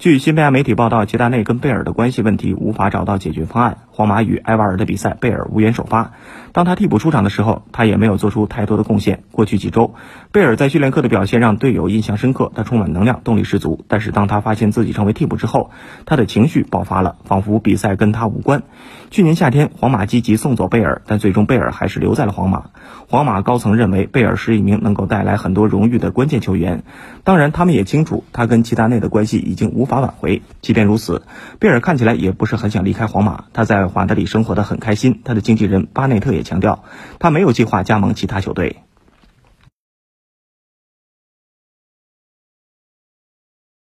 据西班牙媒体报道，齐达内跟贝尔的关系问题无法找到解决方案。皇马与埃瓦尔的比赛，贝尔无缘首发。当他替补出场的时候，他也没有做出太多的贡献。过去几周，贝尔在训练课的表现让队友印象深刻，他充满能量，动力十足。但是当他发现自己成为替补之后，他的情绪爆发了，仿佛比赛跟他无关。去年夏天，皇马积极送走贝尔，但最终贝尔还是留在了皇马。皇马高层认为贝尔是一名能够带来很多荣誉的关键球员。当然，他们也清楚他跟齐达内的关系已经无法挽回。即便如此，贝尔看起来也不是很想离开皇马。他在华德里生活的很开心。他的经纪人巴内特也强调，他没有计划加盟其他球队。